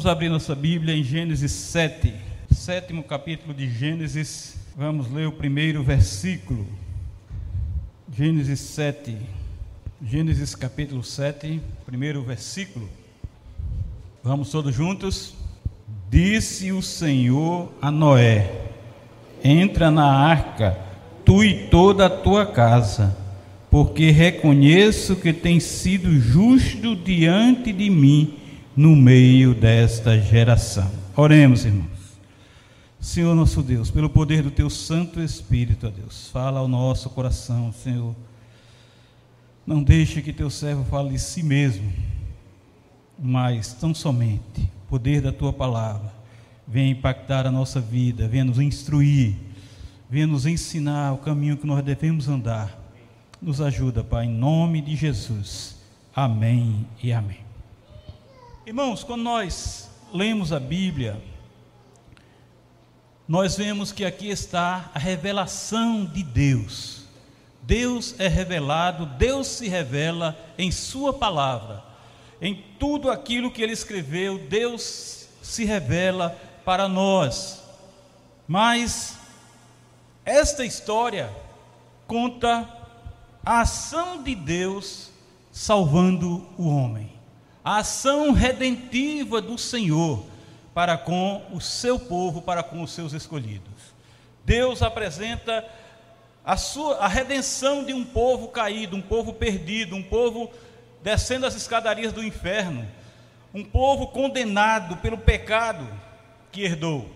Vamos abrir nossa Bíblia em Gênesis 7, sétimo capítulo de Gênesis. Vamos ler o primeiro versículo. Gênesis 7, Gênesis capítulo 7, primeiro versículo. Vamos todos juntos? Disse o Senhor a Noé: Entra na arca, tu e toda a tua casa, porque reconheço que tens sido justo diante de mim no meio desta geração. Oremos, irmãos. Senhor nosso Deus, pelo poder do teu Santo Espírito, ó Deus, fala ao nosso coração, Senhor. Não deixe que teu servo fale de si mesmo, mas tão somente o poder da tua palavra venha impactar a nossa vida, venha nos instruir, venha nos ensinar o caminho que nós devemos andar. Nos ajuda, Pai, em nome de Jesus. Amém e amém. Irmãos, quando nós lemos a Bíblia, nós vemos que aqui está a revelação de Deus. Deus é revelado, Deus se revela em Sua palavra. Em tudo aquilo que Ele escreveu, Deus se revela para nós. Mas esta história conta a ação de Deus salvando o homem a ação redentiva do Senhor para com o seu povo, para com os seus escolhidos. Deus apresenta a sua a redenção de um povo caído, um povo perdido, um povo descendo as escadarias do inferno, um povo condenado pelo pecado que herdou.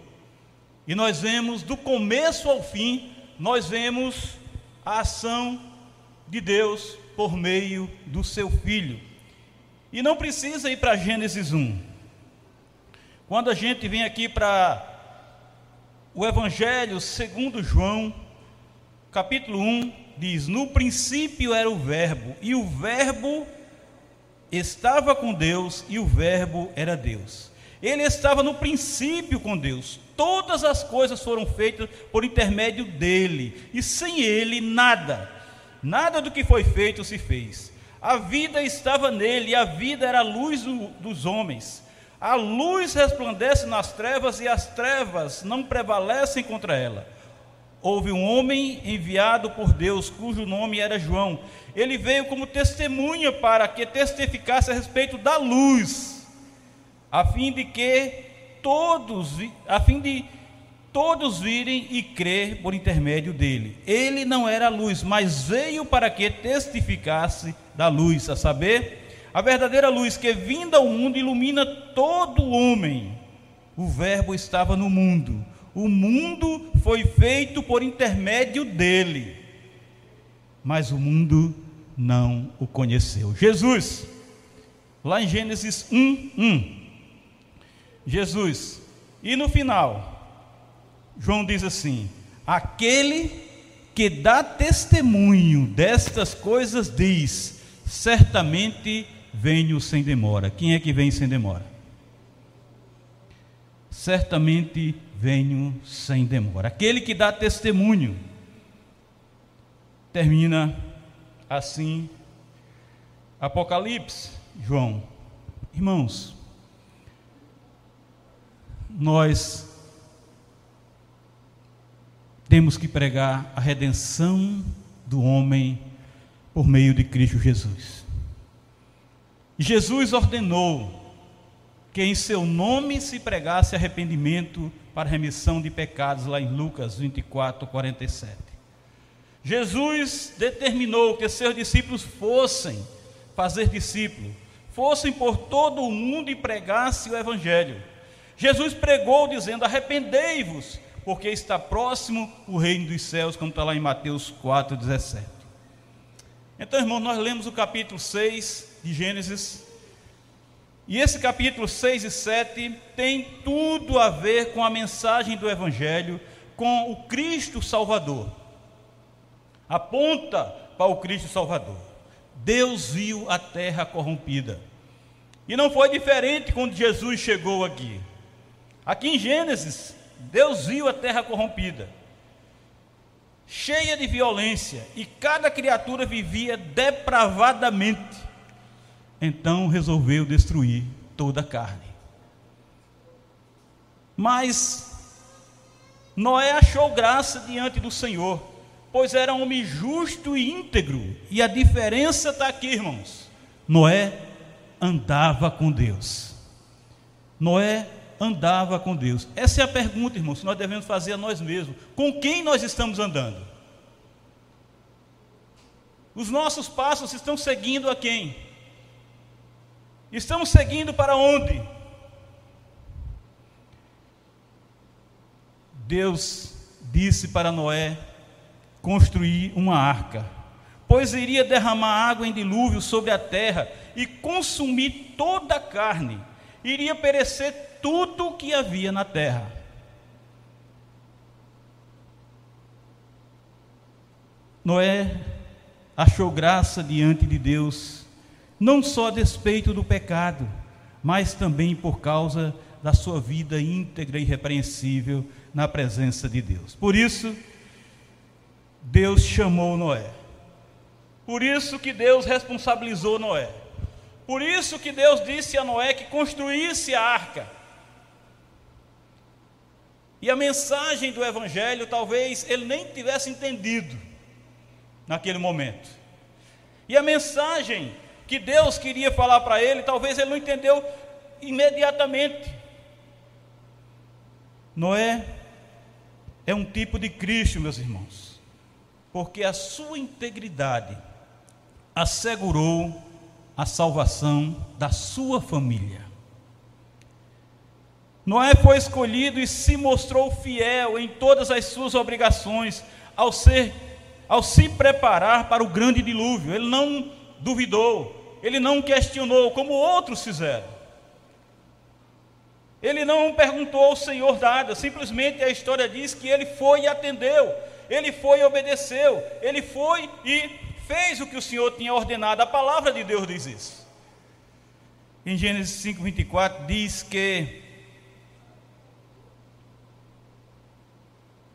E nós vemos do começo ao fim, nós vemos a ação de Deus por meio do seu filho e não precisa ir para Gênesis 1. Quando a gente vem aqui para o Evangelho segundo João, capítulo 1, diz: No princípio era o Verbo, e o Verbo estava com Deus, e o Verbo era Deus. Ele estava no princípio com Deus. Todas as coisas foram feitas por intermédio dele, e sem ele nada, nada do que foi feito se fez. A vida estava nele, e a vida era a luz do, dos homens. A luz resplandece nas trevas, e as trevas não prevalecem contra ela. Houve um homem enviado por Deus, cujo nome era João. Ele veio como testemunha para que testificasse a respeito da luz, a fim de que todos, a fim de todos virem e crer por intermédio dele. Ele não era a luz, mas veio para que testificasse da luz, a saber, a verdadeira luz que vinda ao mundo ilumina todo homem. O Verbo estava no mundo, o mundo foi feito por intermédio dele, mas o mundo não o conheceu. Jesus, lá em Gênesis 1, 1, Jesus, e no final, João diz assim: aquele que dá testemunho destas coisas diz: certamente venho sem demora. Quem é que vem sem demora? Certamente venho sem demora. Aquele que dá testemunho termina assim Apocalipse, João. Irmãos, nós temos que pregar a redenção do homem por meio de Cristo Jesus. Jesus ordenou que em seu nome se pregasse arrependimento para remissão de pecados, lá em Lucas 24, 47. Jesus determinou que seus discípulos fossem fazer discípulos, fossem por todo o mundo e pregassem o Evangelho. Jesus pregou dizendo: arrependei-vos, porque está próximo o reino dos céus, como está lá em Mateus 4,17. Então, irmão, nós lemos o capítulo 6 de Gênesis, e esse capítulo 6 e 7 tem tudo a ver com a mensagem do Evangelho, com o Cristo Salvador. Aponta para o Cristo Salvador. Deus viu a terra corrompida. E não foi diferente quando Jesus chegou aqui. Aqui em Gênesis, Deus viu a terra corrompida, cheia de violência, e cada criatura vivia depravadamente. Então resolveu destruir toda a carne. Mas Noé achou graça diante do Senhor, pois era um homem justo e íntegro. E a diferença está aqui, irmãos. Noé andava com Deus. Noé andava com Deus. Essa é a pergunta, irmãos, que nós devemos fazer a nós mesmos. Com quem nós estamos andando? Os nossos passos estão seguindo a quem? Estamos seguindo para onde? Deus disse para Noé construir uma arca, pois iria derramar água em dilúvio sobre a terra e consumir toda a carne, iria perecer tudo o que havia na terra. Noé achou graça diante de Deus, não só a despeito do pecado, mas também por causa da sua vida íntegra e irrepreensível na presença de Deus. Por isso, Deus chamou Noé. Por isso que Deus responsabilizou Noé. Por isso que Deus disse a Noé que construísse a arca. E a mensagem do Evangelho talvez ele nem tivesse entendido naquele momento. E a mensagem que Deus queria falar para ele, talvez ele não entendeu imediatamente. Noé é um tipo de Cristo, meus irmãos, porque a sua integridade assegurou a salvação da sua família. Noé foi escolhido e se mostrou fiel em todas as suas obrigações ao ser ao se preparar para o grande dilúvio. Ele não duvidou, ele não questionou como outros fizeram. Ele não perguntou ao Senhor nada, simplesmente a história diz que ele foi e atendeu, ele foi e obedeceu, ele foi e fez o que o Senhor tinha ordenado. A palavra de Deus diz isso. Em Gênesis 5:24 diz que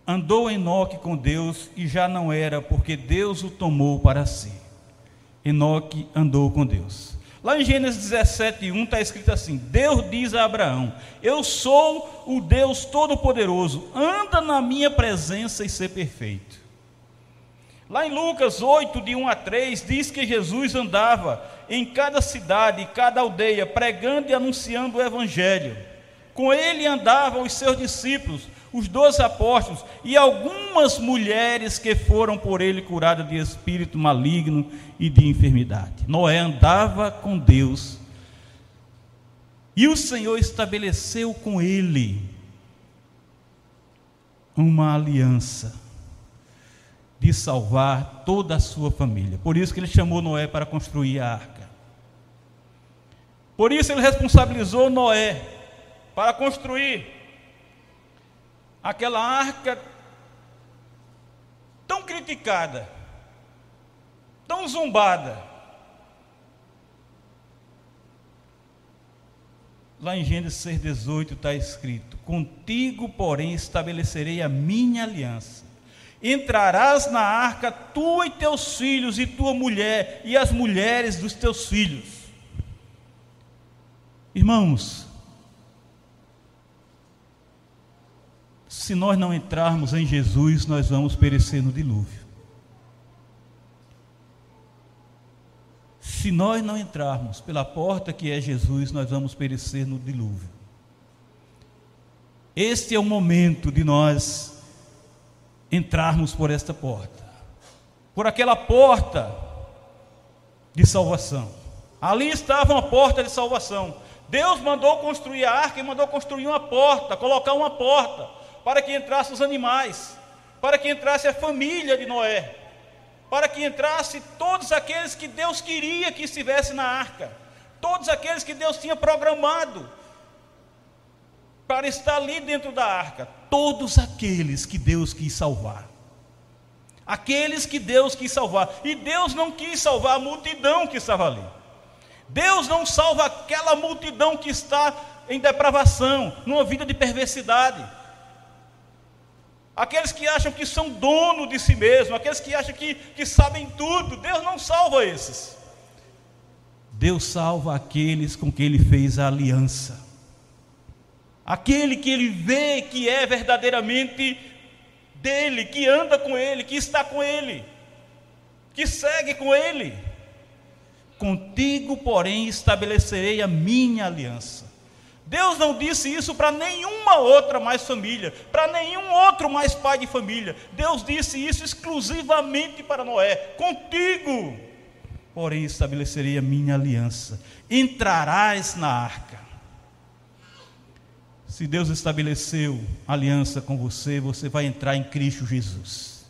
Andou Enoque com Deus e já não era, porque Deus o tomou para si. Enoque andou com Deus. Lá em Gênesis 17, 1 está escrito assim: Deus diz a Abraão: Eu sou o Deus Todo-Poderoso, anda na minha presença e ser perfeito. Lá em Lucas 8, de 1 a 3, diz que Jesus andava em cada cidade, cada aldeia, pregando e anunciando o Evangelho. Com ele andavam os seus discípulos os doze apóstolos e algumas mulheres que foram por ele curadas de espírito maligno e de enfermidade. Noé andava com Deus e o Senhor estabeleceu com ele uma aliança de salvar toda a sua família. Por isso que ele chamou Noé para construir a arca. Por isso ele responsabilizou Noé para construir aquela arca tão criticada, tão zombada. Lá em Gênesis 6,18 está escrito: Contigo, porém, estabelecerei a minha aliança. Entrarás na arca, tu e teus filhos, e tua mulher, e as mulheres dos teus filhos. Irmãos, se nós não entrarmos em Jesus, nós vamos perecer no dilúvio. Se nós não entrarmos pela porta que é Jesus, nós vamos perecer no dilúvio. Este é o momento de nós entrarmos por esta porta, por aquela porta de salvação. Ali estava uma porta de salvação. Deus mandou construir a arca e mandou construir uma porta, colocar uma porta para que entrassem os animais, para que entrasse a família de Noé, para que entrasse todos aqueles que Deus queria que estivesse na arca, todos aqueles que Deus tinha programado para estar ali dentro da arca, todos aqueles que Deus quis salvar. Aqueles que Deus quis salvar, e Deus não quis salvar a multidão que estava ali. Deus não salva aquela multidão que está em depravação, numa vida de perversidade aqueles que acham que são dono de si mesmo, aqueles que acham que, que sabem tudo. Deus não salva esses. Deus salva aqueles com quem Ele fez a aliança. Aquele que ele vê que é verdadeiramente dele, que anda com ele, que está com ele, que segue com ele. Contigo, porém, estabelecerei a minha aliança. Deus não disse isso para nenhuma outra mais família, para nenhum outro mais pai de família. Deus disse isso exclusivamente para Noé: Contigo, porém, estabelecerei a minha aliança. Entrarás na arca. Se Deus estabeleceu aliança com você, você vai entrar em Cristo Jesus.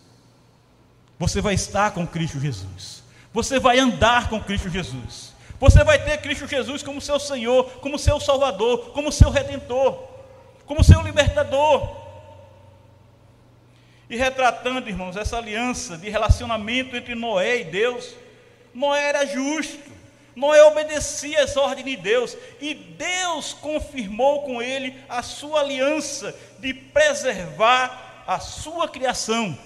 Você vai estar com Cristo Jesus. Você vai andar com Cristo Jesus. Você vai ter Cristo Jesus como seu Senhor, como seu Salvador, como seu Redentor, como seu Libertador. E retratando, irmãos, essa aliança de relacionamento entre Noé e Deus, Noé era justo, Noé obedecia às ordens de Deus, e Deus confirmou com ele a sua aliança de preservar a sua criação.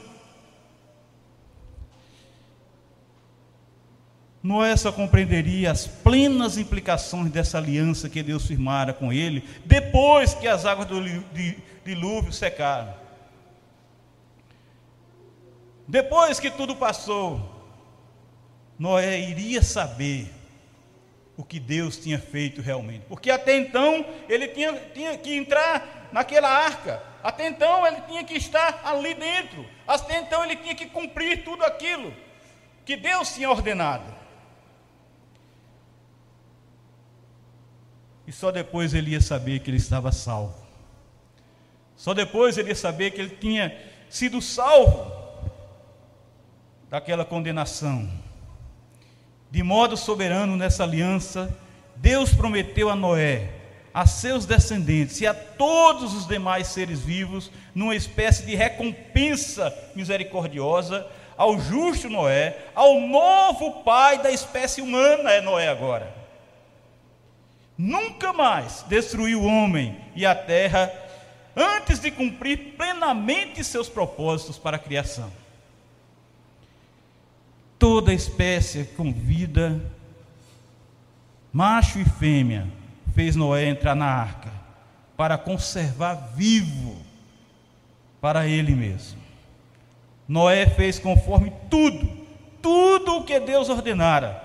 Noé só compreenderia as plenas implicações dessa aliança que Deus firmara com ele, depois que as águas do dilúvio secaram. Depois que tudo passou, Noé iria saber o que Deus tinha feito realmente. Porque até então ele tinha, tinha que entrar naquela arca, até então ele tinha que estar ali dentro, até então ele tinha que cumprir tudo aquilo que Deus tinha ordenado. E só depois ele ia saber que ele estava salvo. Só depois ele ia saber que ele tinha sido salvo daquela condenação. De modo soberano nessa aliança, Deus prometeu a Noé, a seus descendentes e a todos os demais seres vivos, numa espécie de recompensa misericordiosa, ao justo Noé, ao novo pai da espécie humana, é Noé agora nunca mais destruir o homem e a terra antes de cumprir plenamente seus propósitos para a criação. Toda espécie com vida, macho e fêmea, fez Noé entrar na arca para conservar vivo para ele mesmo. Noé fez conforme tudo, tudo o que Deus ordenara.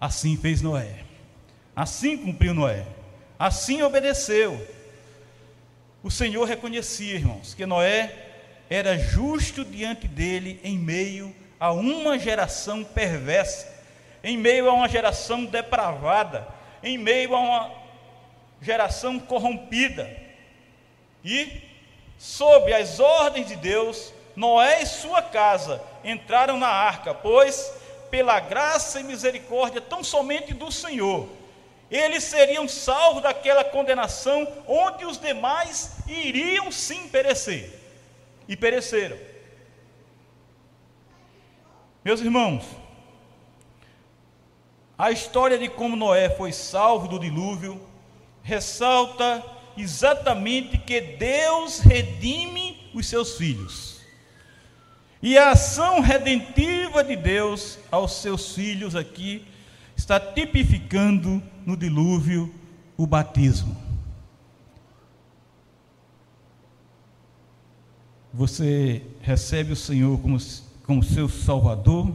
Assim fez Noé. Assim cumpriu Noé. Assim obedeceu. O Senhor reconhecia, irmãos, que Noé era justo diante dele em meio a uma geração perversa, em meio a uma geração depravada, em meio a uma geração corrompida. E, sob as ordens de Deus, Noé e sua casa entraram na arca, pois, pela graça e misericórdia tão somente do Senhor, eles seriam salvos daquela condenação onde os demais iriam sim perecer. E pereceram. Meus irmãos, a história de como Noé foi salvo do dilúvio ressalta exatamente que Deus redime os seus filhos. E a ação redentiva de Deus aos seus filhos aqui está tipificando no dilúvio o batismo. Você recebe o Senhor como, como seu Salvador,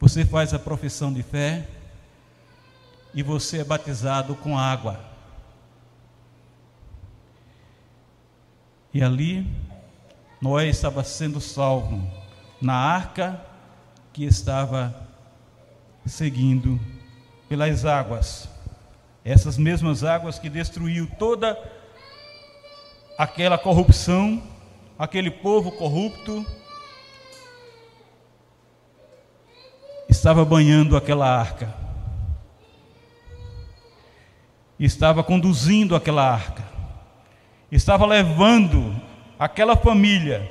você faz a profissão de fé e você é batizado com água. E ali, Noé estava sendo salvo na arca que estava seguindo pelas águas, essas mesmas águas que destruiu toda aquela corrupção, aquele povo corrupto, estava banhando aquela arca, estava conduzindo aquela arca, estava levando aquela família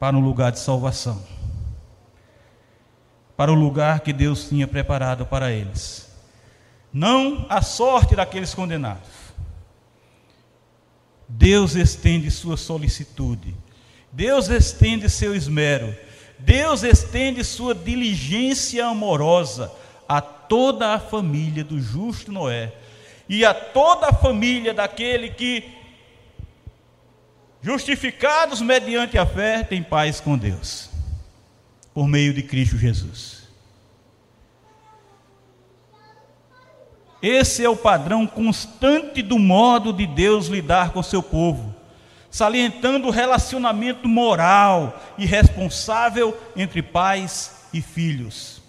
para um lugar de salvação para o lugar que Deus tinha preparado para eles. Não a sorte daqueles condenados. Deus estende sua solicitude. Deus estende seu esmero. Deus estende sua diligência amorosa a toda a família do justo Noé e a toda a família daquele que, justificados mediante a fé, tem paz com Deus, por meio de Cristo Jesus. Esse é o padrão constante do modo de Deus lidar com seu povo, salientando o relacionamento moral e responsável entre pais e filhos.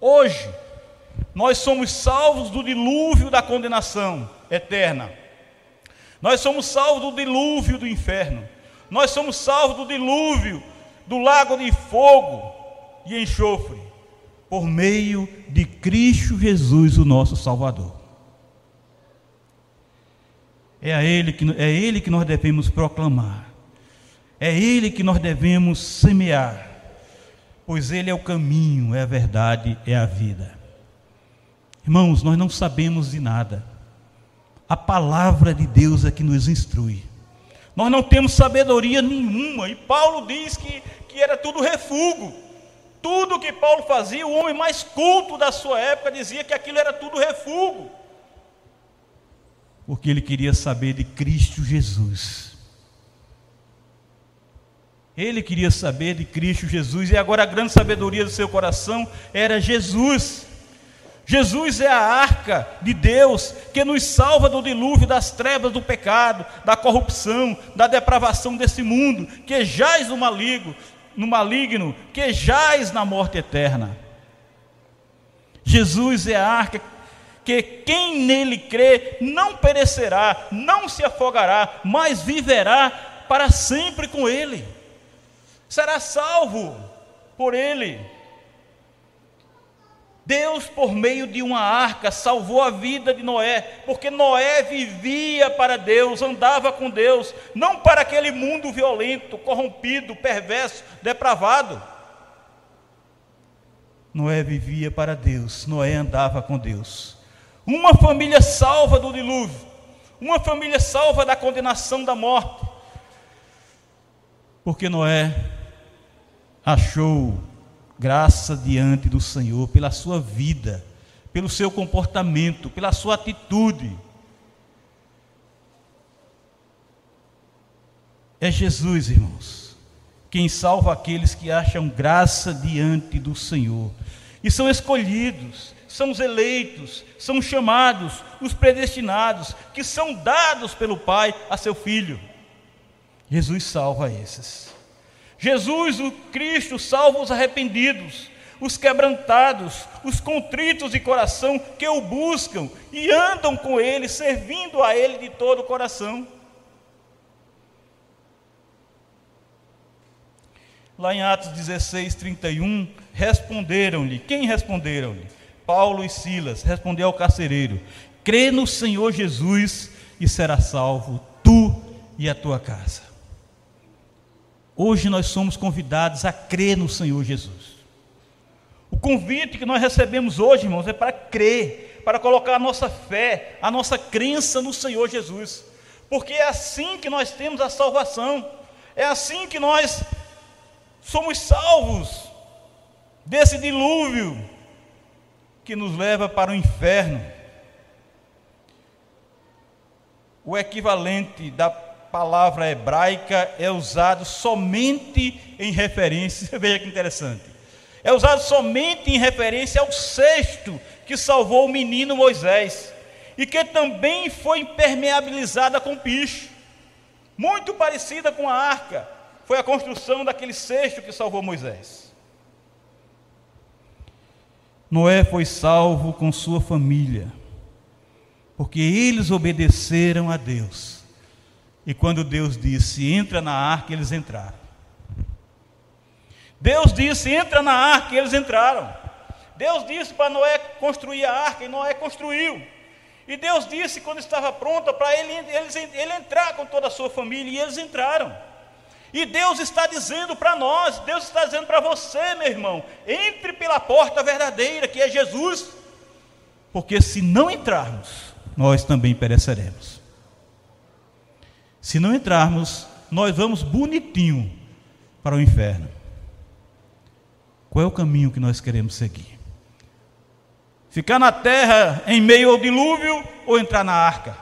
Hoje, nós somos salvos do dilúvio da condenação eterna. Nós somos salvos do dilúvio do inferno. Nós somos salvos do dilúvio do lago de fogo e enxofre, por meio de Cristo Jesus, o nosso Salvador. É a Ele que, é Ele que nós devemos proclamar, é Ele que nós devemos semear, pois Ele é o caminho, é a verdade, é a vida. Irmãos, nós não sabemos de nada. A palavra de Deus é que nos instrui. Nós não temos sabedoria nenhuma. E Paulo diz que, que era tudo refúgio. Tudo que Paulo fazia, o homem mais culto da sua época dizia que aquilo era tudo refúgio. Porque ele queria saber de Cristo Jesus. Ele queria saber de Cristo Jesus. E agora a grande sabedoria do seu coração era Jesus. Jesus é a arca de Deus que nos salva do dilúvio das trevas do pecado, da corrupção, da depravação desse mundo, que jaz no maligno, no maligno, que jaz na morte eterna. Jesus é a arca que quem nele crê não perecerá, não se afogará, mas viverá para sempre com ele. Será salvo por ele. Deus, por meio de uma arca, salvou a vida de Noé, porque Noé vivia para Deus, andava com Deus, não para aquele mundo violento, corrompido, perverso, depravado. Noé vivia para Deus, Noé andava com Deus. Uma família salva do dilúvio, uma família salva da condenação da morte, porque Noé achou graça diante do Senhor pela sua vida, pelo seu comportamento, pela sua atitude. É Jesus, irmãos, quem salva aqueles que acham graça diante do Senhor e são escolhidos, são os eleitos, são chamados, os predestinados, que são dados pelo Pai a seu Filho. Jesus salva esses. Jesus, o Cristo, salva os arrependidos, os quebrantados, os contritos de coração que o buscam e andam com Ele, servindo a Ele de todo o coração. Lá em Atos 16, 31, responderam-lhe. Quem responderam-lhe? Paulo e Silas. Respondeu ao carcereiro: Crê no Senhor Jesus e será salvo tu e a tua casa. Hoje nós somos convidados a crer no Senhor Jesus. O convite que nós recebemos hoje, irmãos, é para crer, para colocar a nossa fé, a nossa crença no Senhor Jesus. Porque é assim que nós temos a salvação, é assim que nós somos salvos desse dilúvio que nos leva para o inferno. O equivalente da palavra hebraica é usado somente em referência, veja que interessante. É usado somente em referência ao cesto que salvou o menino Moisés e que também foi impermeabilizada com piche, muito parecida com a arca. Foi a construção daquele cesto que salvou Moisés. Noé foi salvo com sua família, porque eles obedeceram a Deus e quando Deus disse, entra na arca, eles entraram. Deus disse, entra na arca, eles entraram. Deus disse para Noé construir a arca, e Noé construiu. E Deus disse, quando estava pronta, para ele, ele, ele entrar com toda a sua família, e eles entraram. E Deus está dizendo para nós, Deus está dizendo para você, meu irmão, entre pela porta verdadeira, que é Jesus, porque se não entrarmos, nós também pereceremos. Se não entrarmos, nós vamos bonitinho para o inferno. Qual é o caminho que nós queremos seguir? Ficar na terra em meio ao dilúvio ou entrar na arca?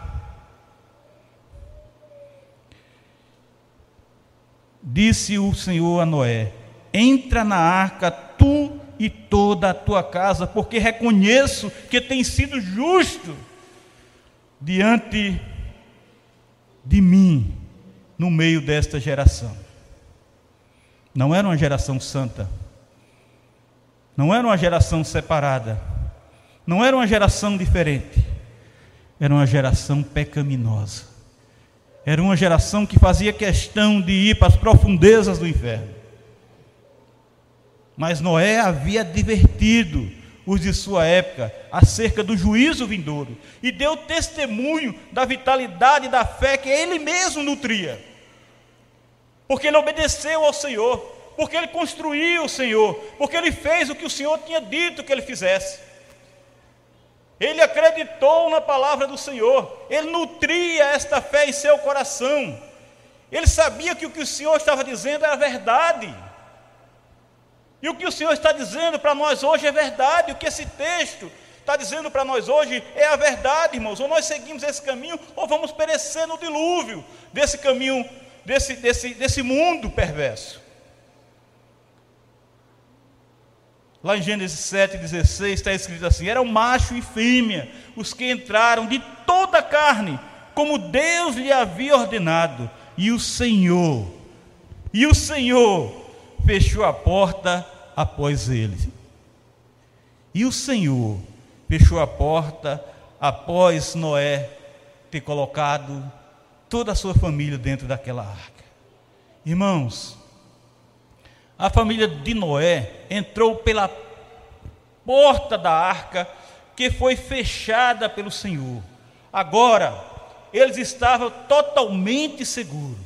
Disse o Senhor a Noé: Entra na arca tu e toda a tua casa, porque reconheço que tem sido justo diante de mim no meio desta geração. Não era uma geração santa, não era uma geração separada, não era uma geração diferente, era uma geração pecaminosa, era uma geração que fazia questão de ir para as profundezas do inferno. Mas Noé havia advertido os de sua época acerca do juízo vindouro e deu testemunho da vitalidade da fé que ele mesmo nutria. Porque ele obedeceu ao Senhor, porque ele construiu o Senhor, porque ele fez o que o Senhor tinha dito que ele fizesse. Ele acreditou na palavra do Senhor, ele nutria esta fé em seu coração. Ele sabia que o que o Senhor estava dizendo era verdade. E o que o Senhor está dizendo para nós hoje é verdade. O que esse texto está dizendo para nós hoje é a verdade, irmãos. Ou nós seguimos esse caminho, ou vamos perecer no dilúvio desse caminho, desse, desse, desse mundo perverso. Lá em Gênesis 7,16 está escrito assim: eram macho e fêmea os que entraram de toda a carne, como Deus lhe havia ordenado, e o Senhor, e o Senhor fechou a porta após ele. E o Senhor fechou a porta após Noé ter colocado toda a sua família dentro daquela arca. Irmãos, a família de Noé entrou pela porta da arca que foi fechada pelo Senhor. Agora, eles estavam totalmente seguros.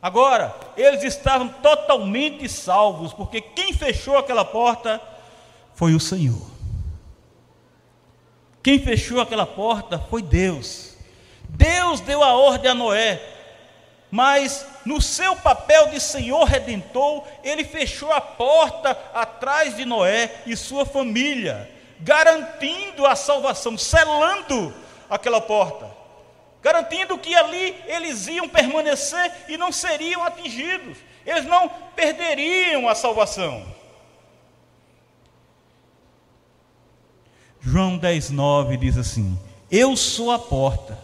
Agora, eles estavam totalmente salvos, porque quem fechou aquela porta foi o Senhor. Quem fechou aquela porta foi Deus. Deus deu a ordem a Noé, mas no seu papel de Senhor redentor, ele fechou a porta atrás de Noé e sua família, garantindo a salvação, selando aquela porta garantindo que ali eles iam permanecer e não seriam atingidos, eles não perderiam a salvação. João 10,9 diz assim: Eu sou a porta.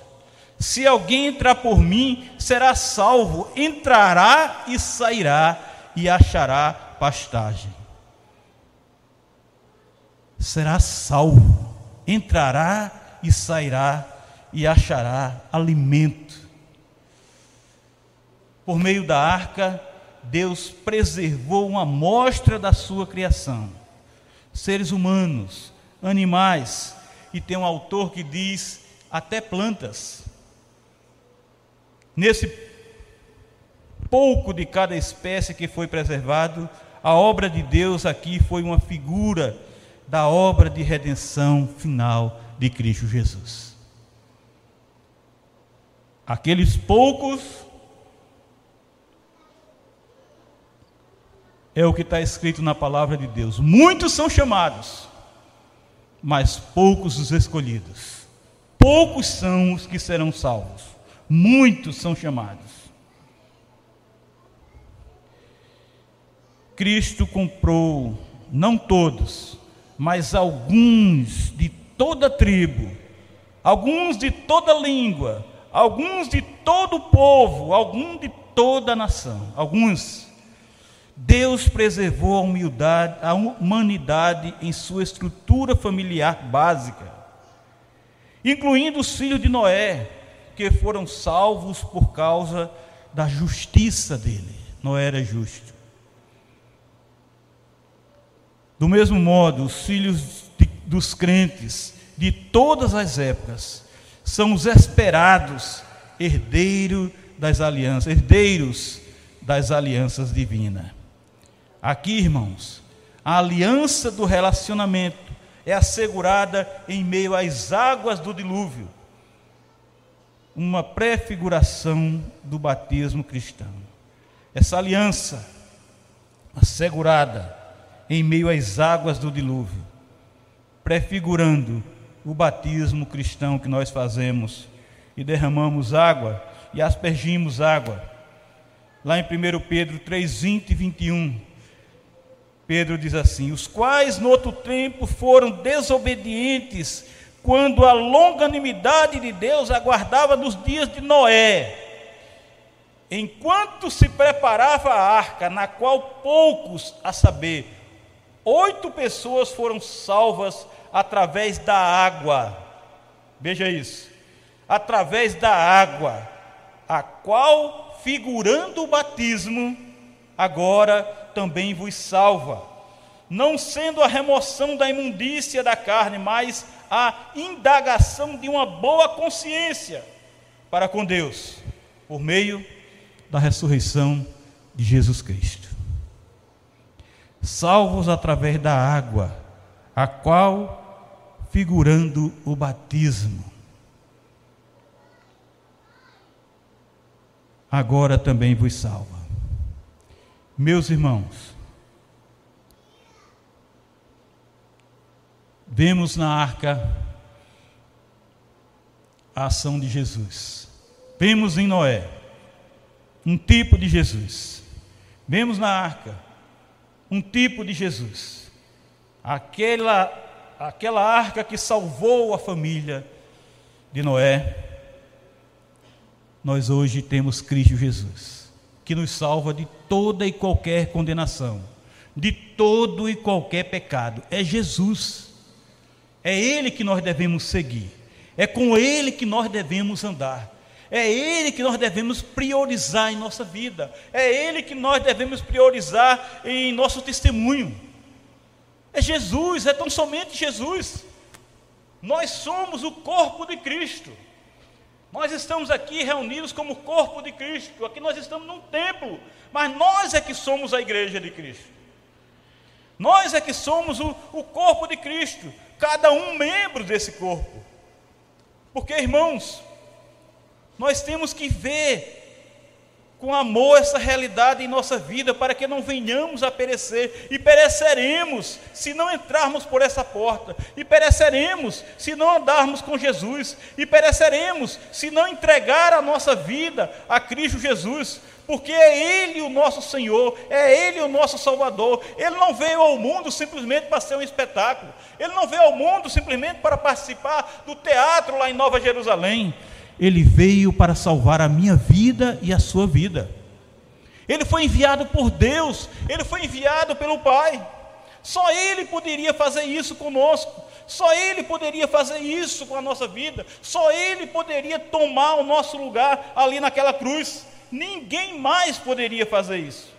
Se alguém entrar por mim, será salvo, entrará e sairá e achará pastagem. Será salvo, entrará e sairá e achará alimento. Por meio da arca, Deus preservou uma amostra da sua criação, seres humanos, animais, e tem um autor que diz até plantas. Nesse pouco de cada espécie que foi preservado, a obra de Deus aqui foi uma figura da obra de redenção final de Cristo Jesus. Aqueles poucos é o que está escrito na palavra de Deus. Muitos são chamados, mas poucos os escolhidos. Poucos são os que serão salvos. Muitos são chamados. Cristo comprou, não todos, mas alguns de toda tribo, alguns de toda língua, alguns de todo o povo, alguns de toda a nação, alguns. Deus preservou a humildade, a humanidade em sua estrutura familiar básica, incluindo os filhos de Noé, que foram salvos por causa da justiça dele. Noé era justo. Do mesmo modo, os filhos de, dos crentes de todas as épocas são os esperados, herdeiro das alianças, herdeiros das alianças divinas. Aqui, irmãos, a aliança do relacionamento é assegurada em meio às águas do dilúvio, uma prefiguração do batismo cristão. Essa aliança assegurada em meio às águas do dilúvio prefigurando o batismo cristão que nós fazemos e derramamos água e aspergimos água. Lá em 1 Pedro 3, 20 e 21, Pedro diz assim: Os quais no outro tempo foram desobedientes, quando a longanimidade de Deus aguardava nos dias de Noé, enquanto se preparava a arca, na qual poucos, a saber, oito pessoas foram salvas através da água. Veja isso. Através da água, a qual, figurando o batismo, agora também vos salva. Não sendo a remoção da imundícia da carne, mas a indagação de uma boa consciência para com Deus, por meio da ressurreição de Jesus Cristo. Salvos através da água, a qual figurando o batismo. Agora também vos salva. Meus irmãos, vemos na arca a ação de Jesus. Vemos em Noé um tipo de Jesus. Vemos na arca um tipo de Jesus. Aquela aquela arca que salvou a família de Noé. Nós hoje temos Cristo Jesus, que nos salva de toda e qualquer condenação, de todo e qualquer pecado. É Jesus. É ele que nós devemos seguir. É com ele que nós devemos andar. É Ele que nós devemos priorizar em nossa vida. É Ele que nós devemos priorizar em nosso testemunho. É Jesus, é tão somente Jesus. Nós somos o corpo de Cristo. Nós estamos aqui reunidos como corpo de Cristo. Aqui nós estamos num templo, mas nós é que somos a igreja de Cristo. Nós é que somos o, o corpo de Cristo, cada um membro desse corpo. Porque, irmãos, nós temos que ver com amor essa realidade em nossa vida, para que não venhamos a perecer, e pereceremos se não entrarmos por essa porta, e pereceremos se não andarmos com Jesus, e pereceremos se não entregar a nossa vida a Cristo Jesus, porque é Ele o nosso Senhor, é Ele o nosso Salvador. Ele não veio ao mundo simplesmente para ser um espetáculo, Ele não veio ao mundo simplesmente para participar do teatro lá em Nova Jerusalém ele veio para salvar a minha vida e a sua vida. Ele foi enviado por Deus, ele foi enviado pelo Pai. Só Ele poderia fazer isso conosco, só Ele poderia fazer isso com a nossa vida, só Ele poderia tomar o nosso lugar ali naquela cruz. Ninguém mais poderia fazer isso,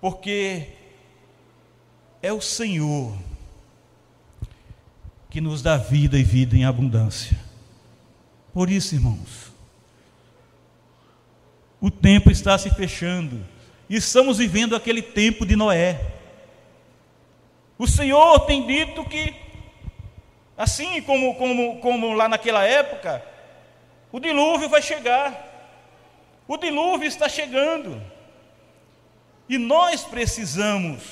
porque é o Senhor que nos dá vida e vida em abundância. Por isso, irmãos, o tempo está se fechando e estamos vivendo aquele tempo de Noé. O Senhor tem dito que, assim como, como, como lá naquela época, o dilúvio vai chegar. O dilúvio está chegando. E nós precisamos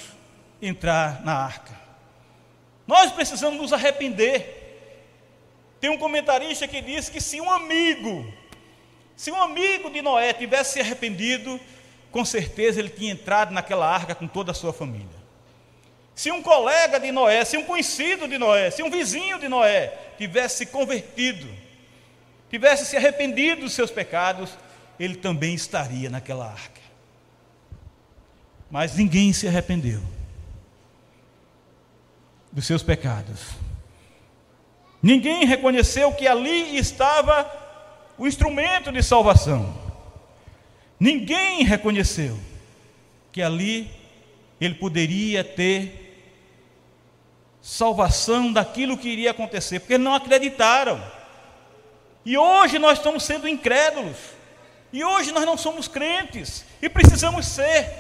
entrar na arca. Nós precisamos nos arrepender. Tem um comentarista que diz que se um amigo, se um amigo de Noé tivesse se arrependido, com certeza ele tinha entrado naquela arca com toda a sua família. Se um colega de Noé, se um conhecido de Noé, se um vizinho de Noé tivesse se convertido, tivesse se arrependido dos seus pecados, ele também estaria naquela arca. Mas ninguém se arrependeu dos seus pecados. Ninguém reconheceu que ali estava o instrumento de salvação. Ninguém reconheceu que ali ele poderia ter salvação daquilo que iria acontecer, porque não acreditaram. E hoje nós estamos sendo incrédulos. E hoje nós não somos crentes e precisamos ser.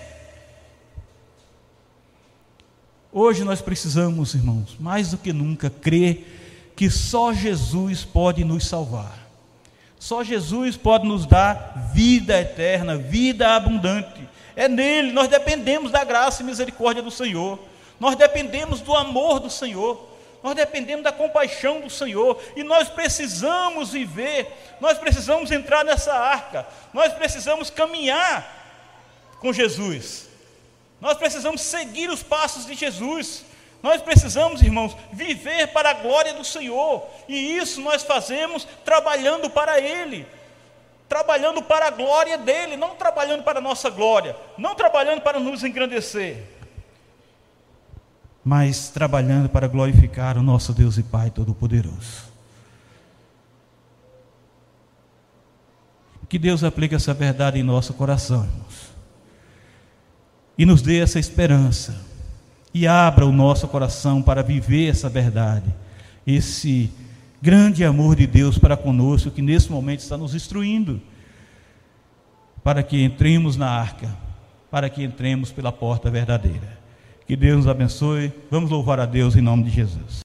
Hoje nós precisamos, irmãos, mais do que nunca crer que só Jesus pode nos salvar. Só Jesus pode nos dar vida eterna, vida abundante. É nele, nós dependemos da graça e misericórdia do Senhor. Nós dependemos do amor do Senhor. nós dependemos da compaixão do Senhor e nós precisamos viver, nós precisamos entrar nessa arca, nós precisamos caminhar com Jesus, nós precisamos seguir os passos de Jesus. Nós precisamos, irmãos, viver para a glória do Senhor, e isso nós fazemos trabalhando para Ele, trabalhando para a glória dele, não trabalhando para a nossa glória, não trabalhando para nos engrandecer, mas trabalhando para glorificar o nosso Deus e Pai Todo-Poderoso. Que Deus aplique essa verdade em nosso coração, irmãos, e nos dê essa esperança e abra o nosso coração para viver essa verdade, esse grande amor de Deus para conosco, que nesse momento está nos instruindo, para que entremos na arca, para que entremos pela porta verdadeira. Que Deus nos abençoe. Vamos louvar a Deus em nome de Jesus.